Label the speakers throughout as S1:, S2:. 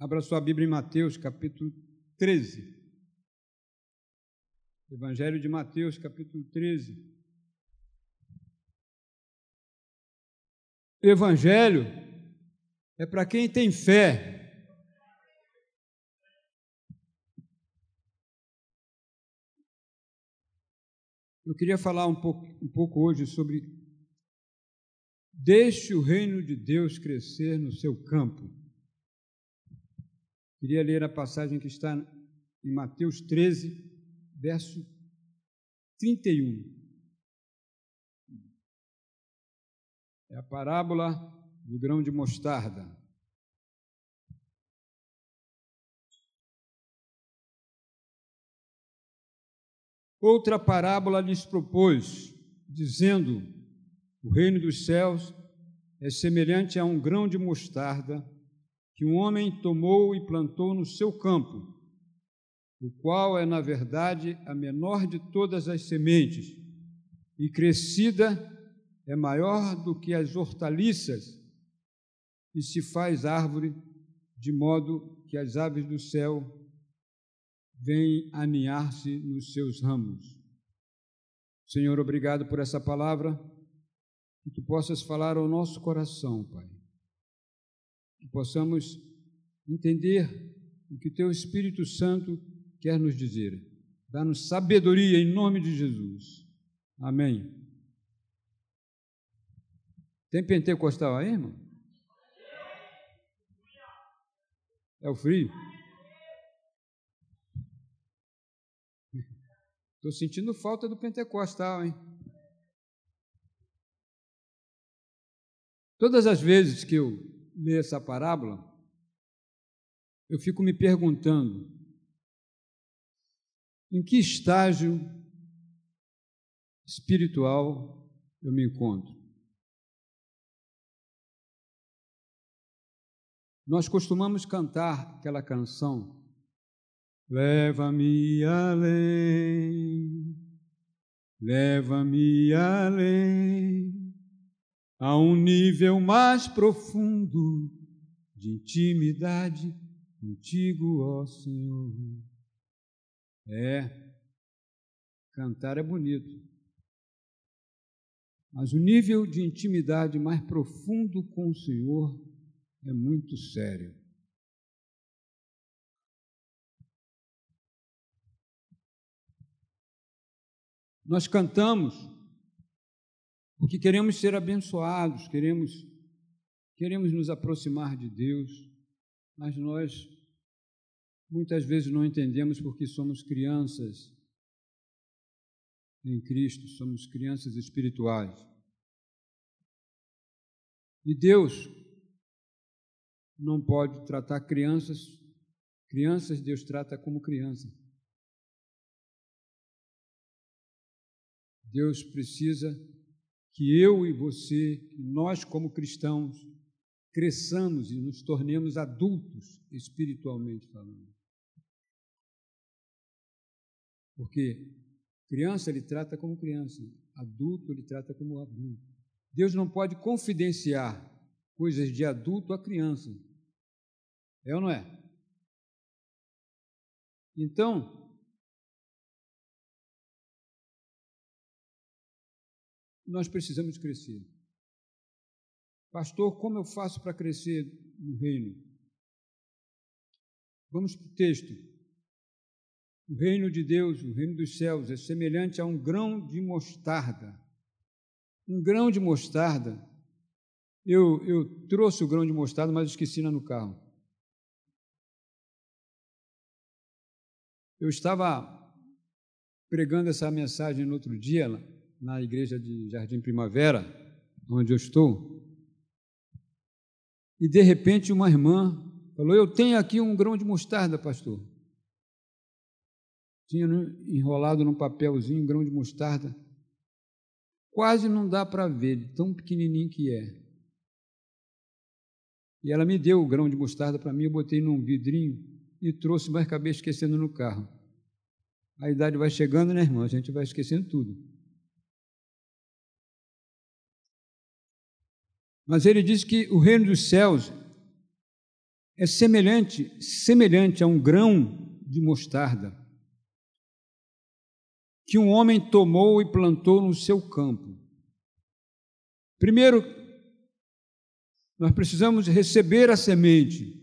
S1: Abra sua Bíblia em Mateus, capítulo 13. Evangelho de Mateus, capítulo 13. Evangelho é para quem tem fé. Eu queria falar um pouco, um pouco hoje sobre deixe o reino de Deus crescer no seu campo. Queria ler a passagem que está em Mateus 13, verso 31. É a parábola do grão de mostarda. Outra parábola lhes propôs, dizendo: O reino dos céus é semelhante a um grão de mostarda que um homem tomou e plantou no seu campo, o qual é, na verdade, a menor de todas as sementes, e crescida é maior do que as hortaliças, e se faz árvore, de modo que as aves do céu vêm aninhar-se nos seus ramos. Senhor, obrigado por essa palavra, que tu possas falar ao nosso coração, Pai que possamos entender o que Teu Espírito Santo quer nos dizer. Dá-nos sabedoria em nome de Jesus. Amém. Tem pentecostal aí, irmão? É o frio? Estou sentindo falta do pentecostal, hein? Todas as vezes que eu ler essa parábola, eu fico me perguntando em que estágio espiritual eu me encontro. Nós costumamos cantar aquela canção, Leva-me além, leva-me além a um nível mais profundo de intimidade contigo, ó Senhor. É, cantar é bonito, mas o nível de intimidade mais profundo com o Senhor é muito sério. Nós cantamos porque queremos ser abençoados, queremos queremos nos aproximar de Deus, mas nós muitas vezes não entendemos porque somos crianças em Cristo, somos crianças espirituais. E Deus não pode tratar crianças, crianças Deus trata como criança. Deus precisa que eu e você, que nós como cristãos, cresçamos e nos tornemos adultos espiritualmente falando. Porque criança ele trata como criança, adulto ele trata como adulto. Deus não pode confidenciar coisas de adulto a criança. É ou não é? Então, nós precisamos crescer. Pastor, como eu faço para crescer no reino? Vamos para o texto. O reino de Deus, o reino dos céus, é semelhante a um grão de mostarda. Um grão de mostarda. Eu, eu trouxe o grão de mostarda, mas esqueci no carro. Eu estava pregando essa mensagem no outro dia, na igreja de Jardim Primavera, onde eu estou, e de repente uma irmã falou: Eu tenho aqui um grão de mostarda, pastor. Tinha enrolado num papelzinho um grão de mostarda. Quase não dá para ver, tão pequenininho que é. E ela me deu o grão de mostarda para mim, eu botei num vidrinho e trouxe, mas acabei esquecendo no carro. A idade vai chegando, né, irmão? A gente vai esquecendo tudo. Mas ele diz que o reino dos céus é semelhante, semelhante a um grão de mostarda que um homem tomou e plantou no seu campo. Primeiro, nós precisamos receber a semente.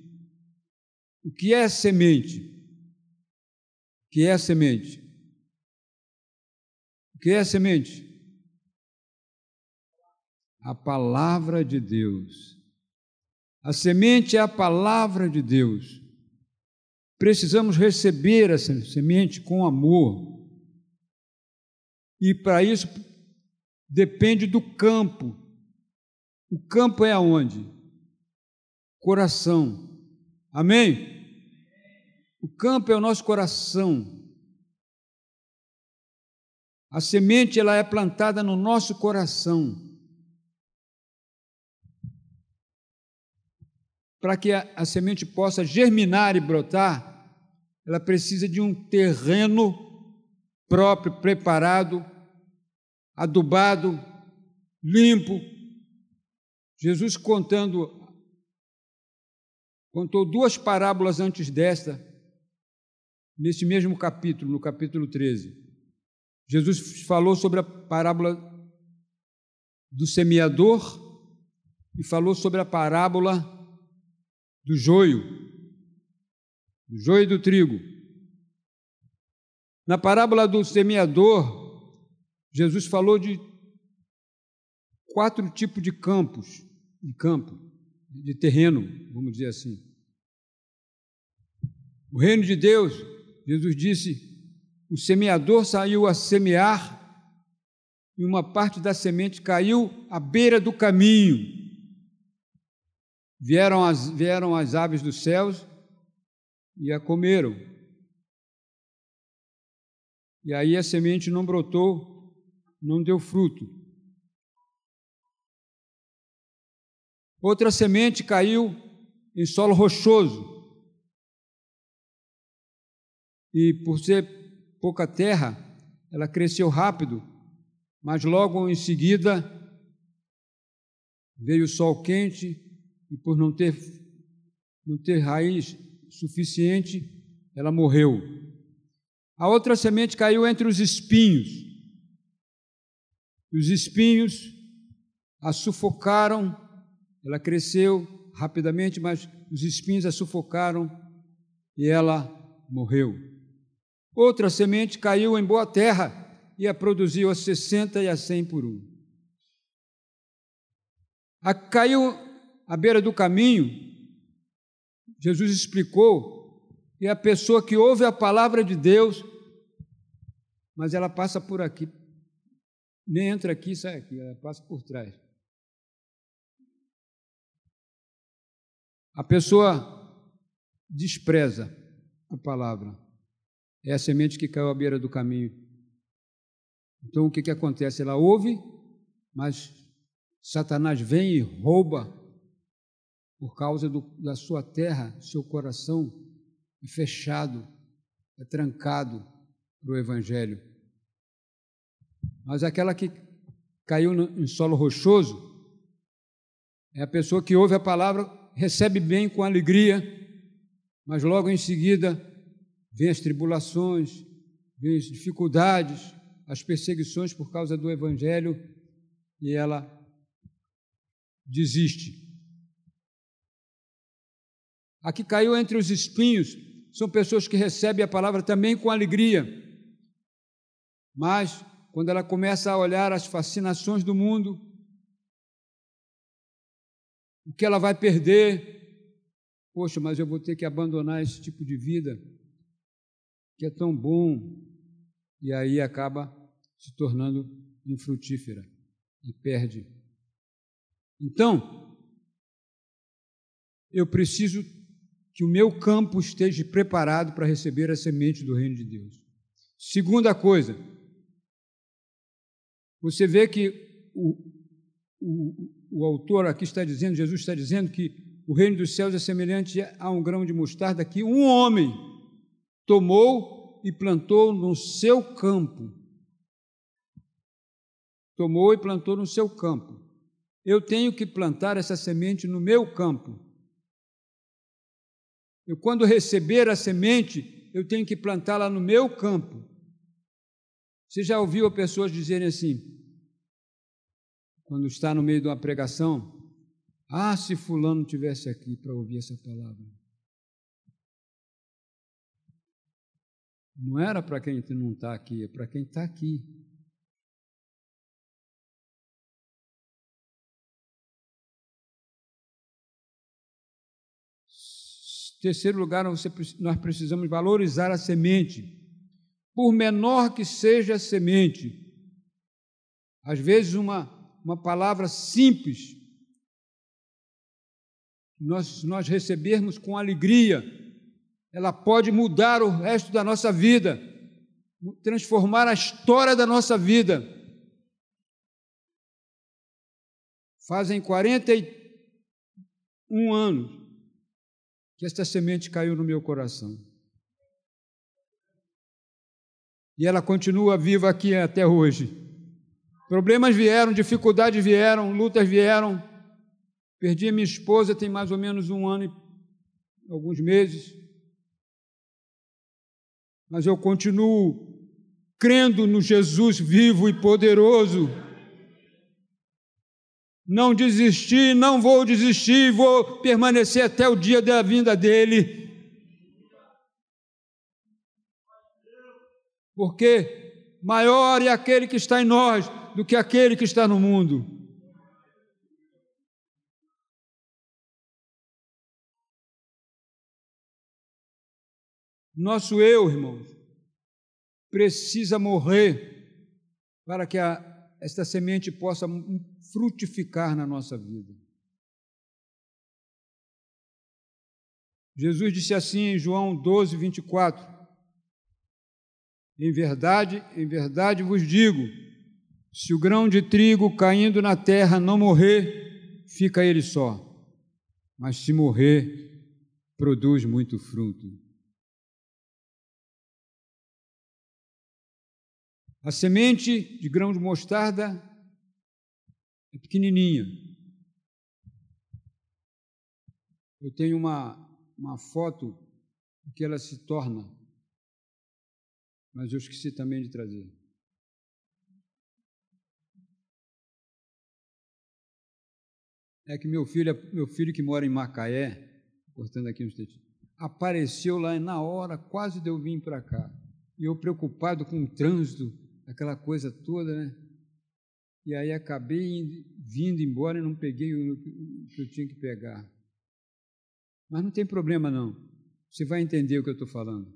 S1: O que é semente? O que é semente? O que é semente? A palavra de Deus. A semente é a palavra de Deus. Precisamos receber essa semente com amor. E para isso depende do campo. O campo é aonde? Coração. Amém? O campo é o nosso coração. A semente ela é plantada no nosso coração. Para que a, a, semente possa germinar e brotar, ela precisa de um terreno próprio, preparado, adubado, limpo. Jesus contando contou duas parábolas antes desta, nesse mesmo capítulo, no capítulo 13. Jesus falou sobre a parábola do semeador e falou sobre a parábola do joio, do joio e do trigo. Na parábola do semeador, Jesus falou de quatro tipos de campos, de campo, de terreno, vamos dizer assim. O reino de Deus, Jesus disse, o semeador saiu a semear e uma parte da semente caiu à beira do caminho. Vieram as, vieram as aves dos céus e a comeram. E aí a semente não brotou, não deu fruto. Outra semente caiu em solo rochoso. E por ser pouca terra, ela cresceu rápido, mas logo em seguida veio o sol quente e por não ter não ter raiz suficiente, ela morreu. A outra semente caiu entre os espinhos. Os espinhos a sufocaram, ela cresceu rapidamente, mas os espinhos a sufocaram e ela morreu. Outra semente caiu em boa terra e a produziu a sessenta e a cem por um. A caiu à beira do caminho, Jesus explicou, e a pessoa que ouve a palavra de Deus, mas ela passa por aqui, nem entra aqui sai aqui, ela passa por trás. A pessoa despreza a palavra é a semente que caiu à beira do caminho. Então o que, que acontece? Ela ouve, mas Satanás vem e rouba por causa do, da sua terra, seu coração é fechado, é trancado para o Evangelho. Mas aquela que caiu no, em solo rochoso é a pessoa que ouve a palavra, recebe bem com alegria, mas logo em seguida vêm as tribulações, vêm as dificuldades, as perseguições por causa do Evangelho e ela desiste. A que caiu entre os espinhos são pessoas que recebem a palavra também com alegria, mas quando ela começa a olhar as fascinações do mundo, o que ela vai perder? Poxa, mas eu vou ter que abandonar esse tipo de vida que é tão bom, e aí acaba se tornando infrutífera e perde. Então, eu preciso que o meu campo esteja preparado para receber a semente do reino de Deus. Segunda coisa, você vê que o, o, o autor aqui está dizendo, Jesus está dizendo que o reino dos céus é semelhante a um grão de mostarda que um homem tomou e plantou no seu campo. Tomou e plantou no seu campo. Eu tenho que plantar essa semente no meu campo. Eu, quando receber a semente, eu tenho que plantá-la no meu campo. Você já ouviu pessoas dizerem assim, quando está no meio de uma pregação, ah, se fulano tivesse aqui para ouvir essa palavra. Não era para quem não está aqui, é para quem está aqui. Terceiro lugar, nós precisamos valorizar a semente, por menor que seja a semente. Às vezes, uma, uma palavra simples, nós, nós recebermos com alegria, ela pode mudar o resto da nossa vida, transformar a história da nossa vida. Fazem 41 anos que esta semente caiu no meu coração. E ela continua viva aqui até hoje. Problemas vieram, dificuldades vieram, lutas vieram. Perdi a minha esposa tem mais ou menos um ano e alguns meses mas eu continuo crendo no Jesus vivo e poderoso. Não desisti, não vou desistir, vou permanecer até o dia da vinda dele. Porque maior é aquele que está em nós do que aquele que está no mundo. Nosso eu, irmãos, precisa morrer para que a, esta semente possa frutificar na nossa vida. Jesus disse assim em João 12, 24: Em verdade, em verdade vos digo, se o grão de trigo caindo na terra não morrer, fica ele só, mas se morrer, produz muito fruto. A semente de grão de mostarda é pequenininha. Eu tenho uma, uma foto que ela se torna, mas eu esqueci também de trazer. É que meu filho, meu filho que mora em Macaé, cortando aqui um instantinho, apareceu lá na hora, quase deu vir para cá. E eu preocupado com o trânsito, aquela coisa toda, né? E aí acabei vindo embora e não peguei o que eu tinha que pegar. Mas não tem problema não. Você vai entender o que eu estou falando.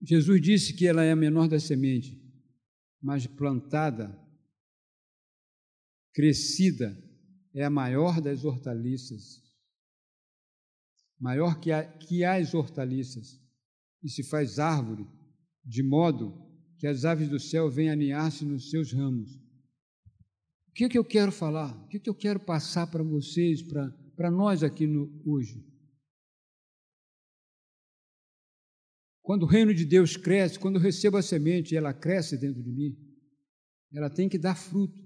S1: Jesus disse que ela é a menor da semente, mas plantada, crescida, é a maior das hortaliças. Maior que, a, que as hortaliças e se faz árvore, de modo que as aves do céu venham aninhar-se nos seus ramos. O que, é que eu quero falar? O que, é que eu quero passar para vocês, para nós aqui no, hoje? Quando o reino de Deus cresce, quando eu recebo a semente e ela cresce dentro de mim, ela tem que dar fruto.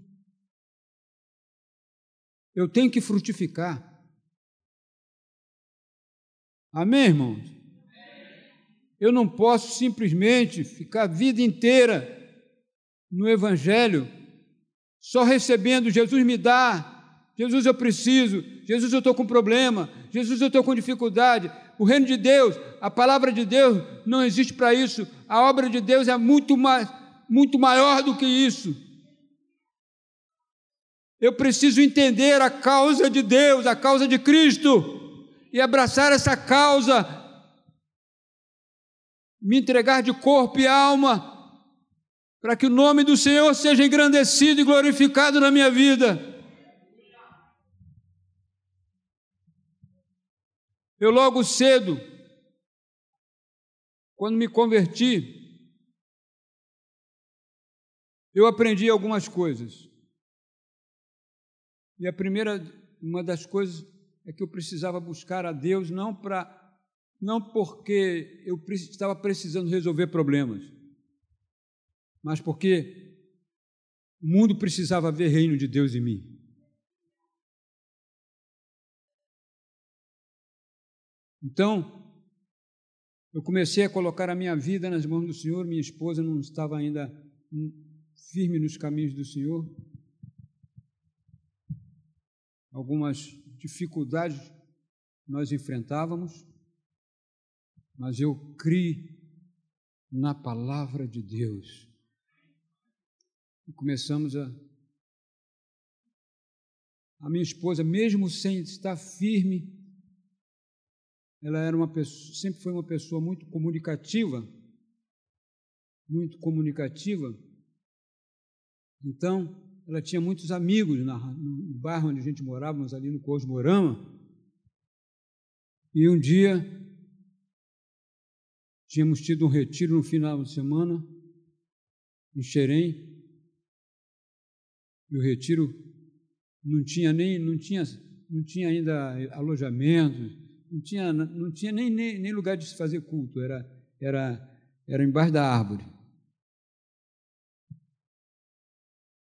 S1: Eu tenho que frutificar. Amém, irmãos? Eu não posso simplesmente ficar a vida inteira no Evangelho, só recebendo, Jesus me dá, Jesus eu preciso, Jesus eu estou com problema, Jesus eu estou com dificuldade. O reino de Deus, a palavra de Deus não existe para isso. A obra de Deus é muito, mais, muito maior do que isso. Eu preciso entender a causa de Deus, a causa de Cristo, e abraçar essa causa me entregar de corpo e alma, para que o nome do Senhor seja engrandecido e glorificado na minha vida. Eu logo cedo, quando me converti, eu aprendi algumas coisas. E a primeira, uma das coisas é que eu precisava buscar a Deus não para não porque eu estava precisando resolver problemas, mas porque o mundo precisava ver reino de Deus em mim. Então, eu comecei a colocar a minha vida nas mãos do Senhor, minha esposa não estava ainda firme nos caminhos do Senhor. Algumas dificuldades nós enfrentávamos, mas eu criei na palavra de Deus. E começamos a. A minha esposa, mesmo sem estar firme, ela era uma pessoa, sempre foi uma pessoa muito comunicativa, muito comunicativa. Então, ela tinha muitos amigos no bairro onde a gente morávamos, ali no Cosmorama. E um dia tínhamos tido um retiro no final de semana em Xerém. E o retiro não tinha nem não tinha não tinha ainda alojamento, não tinha não tinha nem, nem, nem lugar de se fazer culto, era era era embaixo da árvore.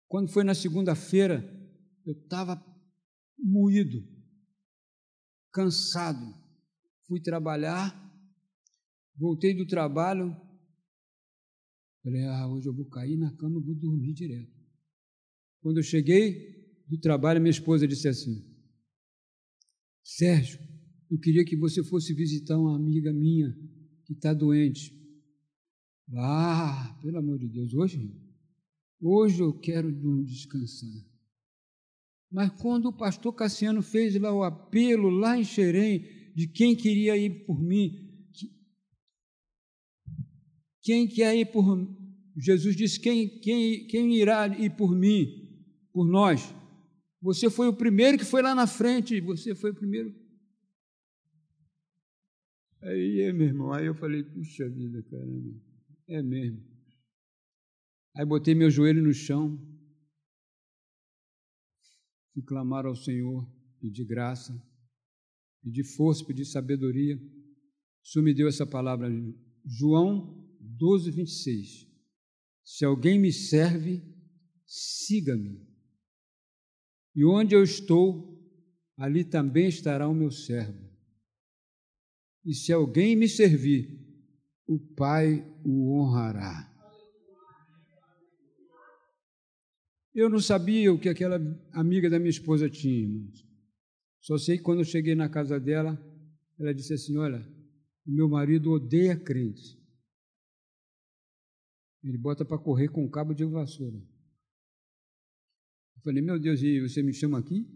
S1: Quando foi na segunda-feira, eu estava moído, cansado fui trabalhar, voltei do trabalho, falei, ah, hoje eu vou cair na cama, vou dormir direto. Quando eu cheguei do trabalho, minha esposa disse assim, Sérgio, eu queria que você fosse visitar uma amiga minha que está doente. Ah, pelo amor de Deus, hoje, hoje eu quero descansar. Mas quando o pastor Cassiano fez lá o apelo, lá em Xerém, de quem queria ir por mim. Quem quer ir por Jesus disse: quem, quem, quem irá ir por mim, por nós? Você foi o primeiro que foi lá na frente, você foi o primeiro. Aí, meu irmão, aí eu falei: puxa vida, caramba, é mesmo. Aí botei meu joelho no chão, fui clamar ao Senhor, pedir graça pedir força, pedir sabedoria. O Senhor me deu essa palavra, João 12, 26. Se alguém me serve, siga-me. E onde eu estou, ali também estará o meu servo. E se alguém me servir, o Pai o honrará. Eu não sabia o que aquela amiga da minha esposa tinha, irmãos. Só sei que quando eu cheguei na casa dela, ela disse assim: Olha, meu marido odeia crente. Ele bota para correr com um cabo de vassoura. Eu falei: Meu Deus, e você me chama aqui?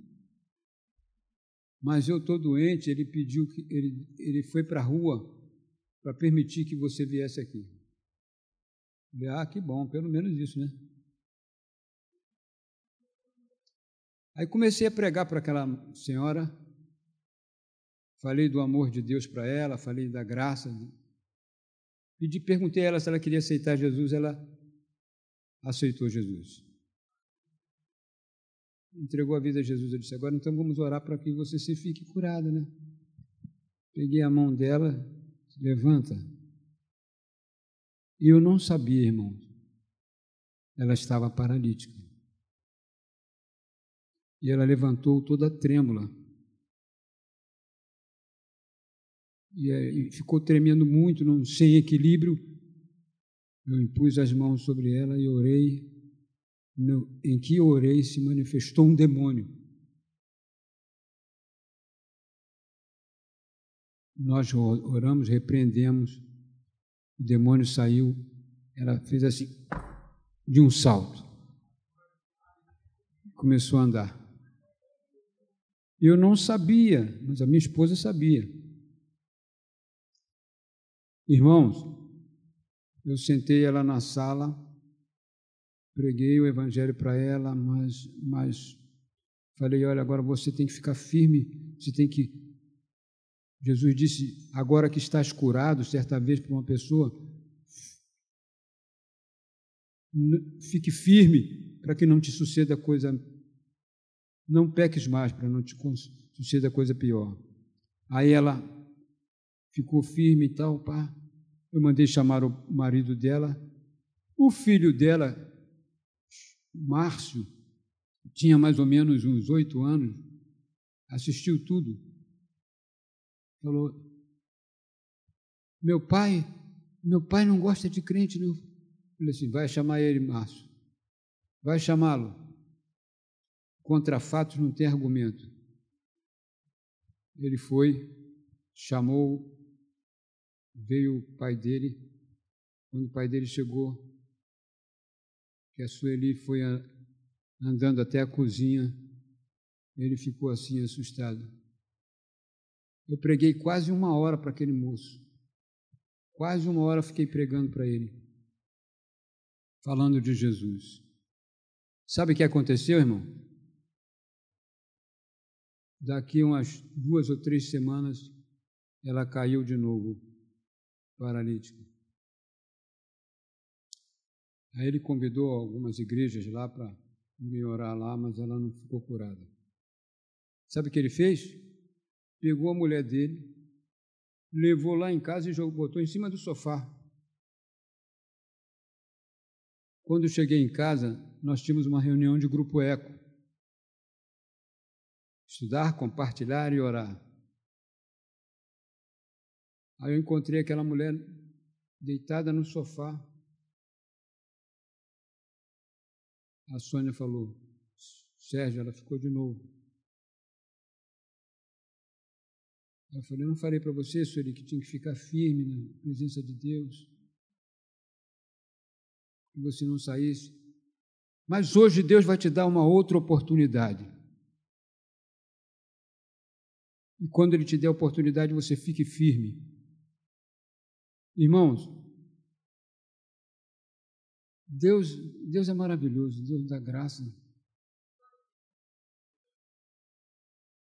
S1: Mas eu estou doente. Ele pediu que ele, ele foi para a rua para permitir que você viesse aqui. Eu falei, ah, que bom, pelo menos isso, né? Aí comecei a pregar para aquela senhora, falei do amor de Deus para ela, falei da graça. Pedi, perguntei a ela se ela queria aceitar Jesus, ela aceitou Jesus. Entregou a vida a Jesus. Eu disse: agora então vamos orar para que você se fique curada, né? Peguei a mão dela, levanta. E eu não sabia, irmão. Ela estava paralítica. E ela levantou toda trêmula. E, é, e ficou tremendo muito, não, sem equilíbrio. Eu impus as mãos sobre ela e orei. No, em que orei se manifestou um demônio. Nós oramos, repreendemos, o demônio saiu, ela fez assim, de um salto. Começou a andar. Eu não sabia, mas a minha esposa sabia. Irmãos, eu sentei ela na sala, preguei o evangelho para ela, mas, mas falei: olha, agora você tem que ficar firme, você tem que. Jesus disse: agora que estás curado, certa vez para uma pessoa, fique firme para que não te suceda coisa não peques mais para não te suceda coisa pior. Aí ela ficou firme e tal, pá. Eu mandei chamar o marido dela. O filho dela, Márcio, tinha mais ou menos uns oito anos, assistiu tudo. Falou: Meu pai, meu pai não gosta de crente, não. Falei assim: vai chamar ele, Márcio. Vai chamá-lo. Contra fatos não tem argumento. Ele foi, chamou, veio o pai dele. Quando o pai dele chegou, que a Sueli foi andando até a cozinha, ele ficou assim assustado. Eu preguei quase uma hora para aquele moço. Quase uma hora fiquei pregando para ele, falando de Jesus. Sabe o que aconteceu, irmão? Daqui umas duas ou três semanas, ela caiu de novo, paralítica. Aí ele convidou algumas igrejas lá para melhorar lá, mas ela não ficou curada. Sabe o que ele fez? Pegou a mulher dele, levou lá em casa e jogou, botou em cima do sofá. Quando eu cheguei em casa, nós tínhamos uma reunião de grupo eco. Estudar, compartilhar e orar. Aí eu encontrei aquela mulher deitada no sofá. A Sônia falou: Sérgio, ela ficou de novo. Eu falei, não falei para você, Sueli, que tinha que ficar firme na presença de Deus. Que você não saísse. Mas hoje Deus vai te dar uma outra oportunidade. E quando Ele te der a oportunidade, você fique firme. Irmãos, Deus, Deus é maravilhoso, Deus dá graça.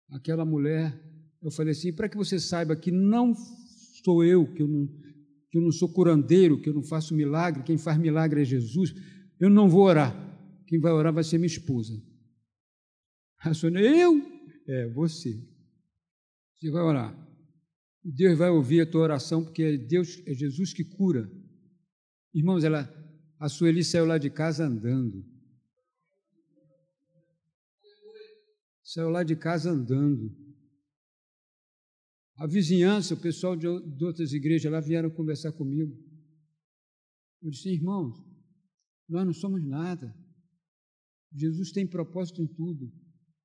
S1: Aquela mulher eu falei assim, para que você saiba que não sou eu, que eu não, que eu não sou curandeiro, que eu não faço milagre, quem faz milagre é Jesus, eu não vou orar. Quem vai orar vai ser minha esposa. A Sônia, eu? É, você. Você vai orar. Deus vai ouvir a tua oração, porque é Deus, é Jesus que cura. Irmãos, ela, a Sueli saiu lá de casa andando. Saiu lá de casa andando. A vizinhança, o pessoal de, outras igrejas lá vieram conversar comigo. Eu disse, irmãos, nós não somos nada. Jesus tem propósito em tudo.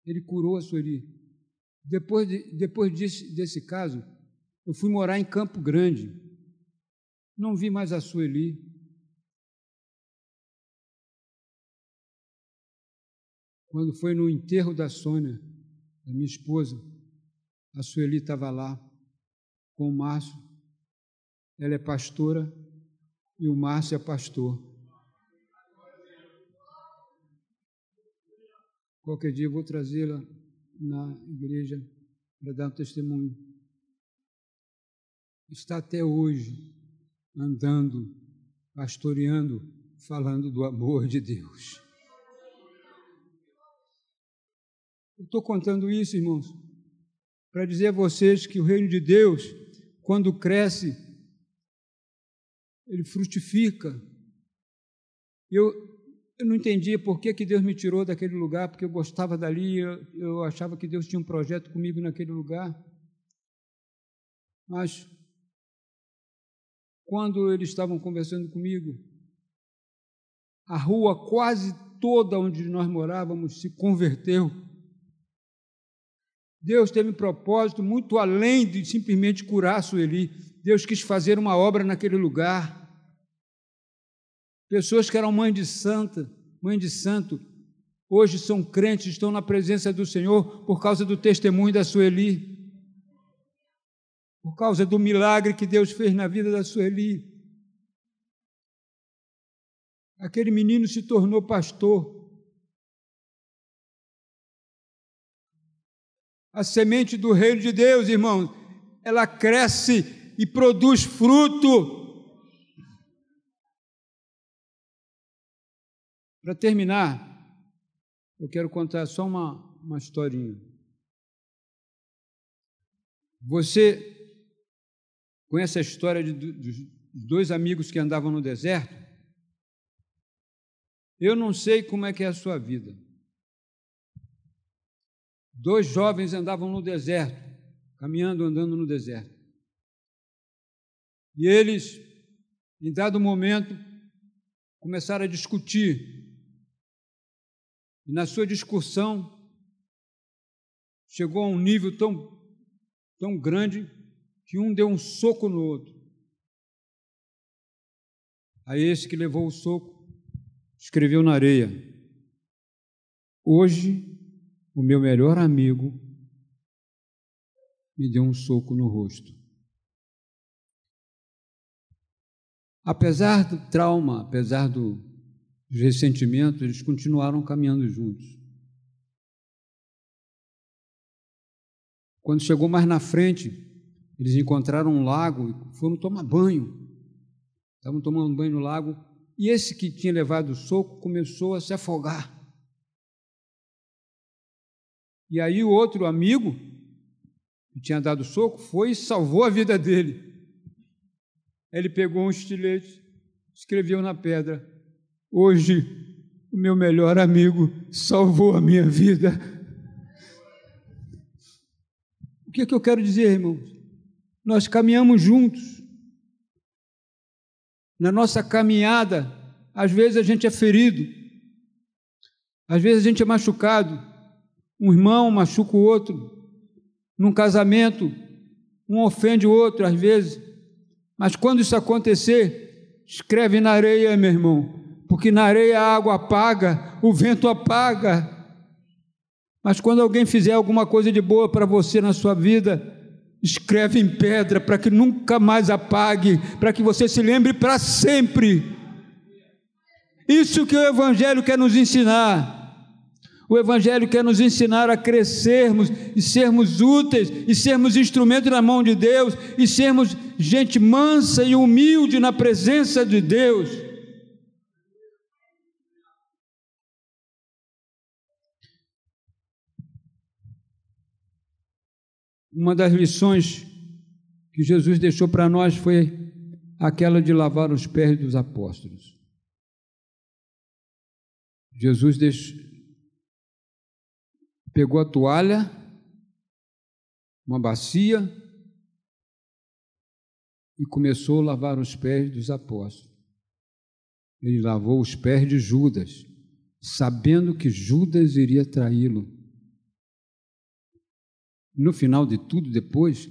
S1: Ele curou a Sueli. Depois, de, depois desse, desse caso, eu fui morar em Campo Grande. Não vi mais a Sueli. Quando foi no enterro da Sônia, da minha esposa, a Sueli estava lá com o Márcio. Ela é pastora e o Márcio é pastor. Qualquer dia eu vou trazê-la na igreja para dar um testemunho. Está até hoje andando, pastoreando, falando do amor de Deus. Eu estou contando isso, irmãos, para dizer a vocês que o reino de Deus, quando cresce, ele frutifica. Eu, eu não entendia por que, que Deus me tirou daquele lugar, porque eu gostava dali, eu, eu achava que Deus tinha um projeto comigo naquele lugar. Mas, quando eles estavam conversando comigo, a rua quase toda onde nós morávamos se converteu. Deus teve um propósito muito além de simplesmente curar a Sueli. Deus quis fazer uma obra naquele lugar. Pessoas que eram mãe de santa, mãe de santo, hoje são crentes, estão na presença do Senhor por causa do testemunho da Sueli. Por causa do milagre que Deus fez na vida da Sueli. Aquele menino se tornou pastor. A semente do reino de Deus, irmãos, ela cresce e produz fruto. Para terminar, eu quero contar só uma, uma historinha. Você conhece a história de, dois amigos que andavam no deserto? Eu não sei como é que é a sua vida. Dois jovens andavam no deserto, caminhando, andando no deserto. E eles, em dado momento, começaram a discutir. E na sua discussão, chegou a um nível tão, tão grande que um deu um soco no outro. Aí esse que levou o soco escreveu na areia: Hoje o meu melhor amigo me deu um soco no rosto. Apesar do trauma, apesar do, dos ressentimentos, eles continuaram caminhando juntos. Quando chegou mais na frente, eles encontraram um lago e foram tomar banho. Estavam tomando banho no lago e esse que tinha levado o soco começou a se afogar. E aí o outro amigo, que tinha dado o soco, foi e salvou a vida dele. Ele pegou um estilete, escreveu na pedra: Hoje o meu melhor amigo salvou a minha vida. O que é que eu quero dizer, irmãos? Nós caminhamos juntos. Na nossa caminhada, às vezes a gente é ferido, às vezes a gente é machucado, um irmão machuca o outro, num casamento, um ofende o outro às vezes, mas quando isso acontecer, escreve na areia, meu irmão, porque na areia a água apaga, o vento apaga. Mas quando alguém fizer alguma coisa de boa para você na sua vida, escreve em pedra para que nunca mais apague, para que você se lembre para sempre. Isso que o Evangelho quer nos ensinar. O Evangelho quer nos ensinar a crescermos e sermos úteis, e sermos instrumentos na mão de Deus, e sermos gente mansa e humilde na presença de Deus. Uma das lições que Jesus deixou para nós foi aquela de lavar os pés dos apóstolos. Jesus deixou, pegou a toalha, uma bacia, e começou a lavar os pés dos apóstolos. Ele lavou os pés de Judas, sabendo que Judas iria traí-lo. No final de tudo, depois,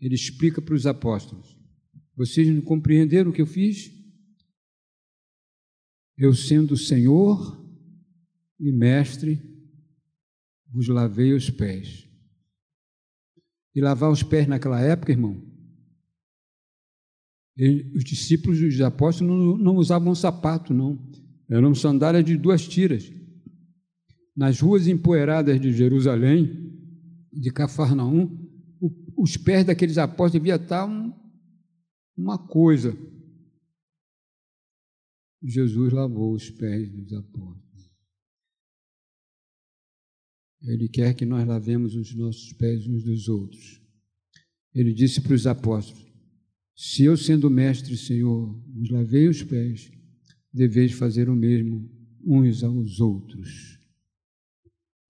S1: ele explica para os apóstolos: Vocês não compreenderam o que eu fiz? Eu, sendo Senhor e Mestre, vos lavei os pés. E lavar os pés naquela época, irmão, os discípulos dos apóstolos não, não usavam sapato, não. Eram sandálias de duas tiras. Nas ruas empoeiradas de Jerusalém, de Cafarnaum, os pés daqueles apóstolos devia estar um, uma coisa. Jesus lavou os pés dos apóstolos. Ele quer que nós lavemos os nossos pés uns dos outros. Ele disse para os apóstolos: Se eu, sendo mestre, Senhor, vos lavei os pés, deveis fazer o mesmo uns aos outros.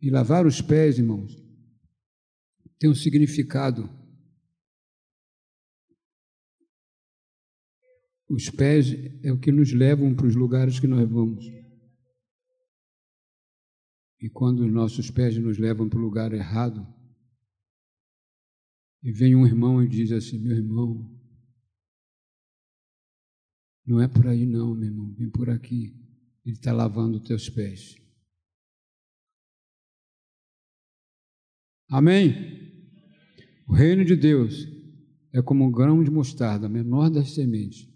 S1: E lavar os pés, irmãos, tem um significado. Os pés é o que nos levam para os lugares que nós vamos. E quando os nossos pés nos levam para o lugar errado, e vem um irmão e diz assim: Meu irmão, não é por aí não, meu irmão, vem por aqui. Ele está lavando os teus pés. Amém? O reino de Deus é como um grão de mostarda, menor das sementes,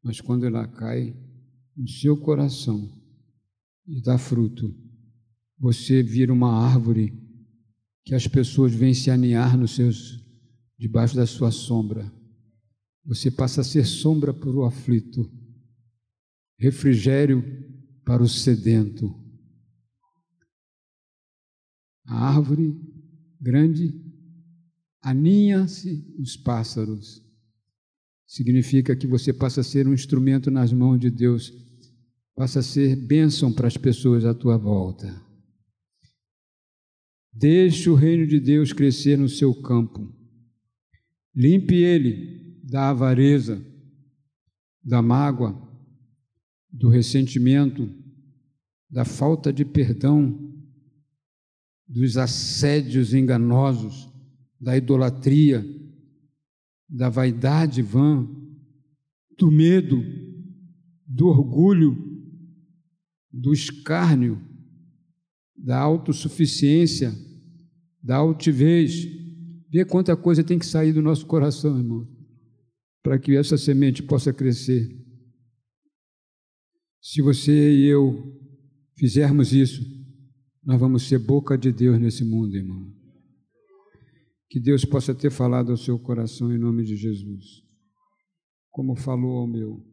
S1: mas quando ela cai no seu coração e dá fruto, você vira uma árvore que as pessoas vêm se aninhar nos seus debaixo da sua sombra. Você passa a ser sombra para o aflito, refrigério para o sedento. A árvore grande aninha-se os pássaros. Significa que você passa a ser um instrumento nas mãos de Deus, passa a ser bênção para as pessoas à tua volta. Deixe o reino de Deus crescer no seu campo. Limpe ele da avareza, da mágoa, do ressentimento, da falta de perdão, dos assédios enganosos, da idolatria, da vaidade vã, do medo, do orgulho, do escárnio, da autossuficiência, da altivez. Vê quanta coisa tem que sair do nosso coração, irmão, para que essa semente possa crescer. Se você e eu fizermos isso, nós vamos ser boca de Deus nesse mundo, irmão. Que Deus possa ter falado ao seu coração em nome de Jesus, como falou ao meu.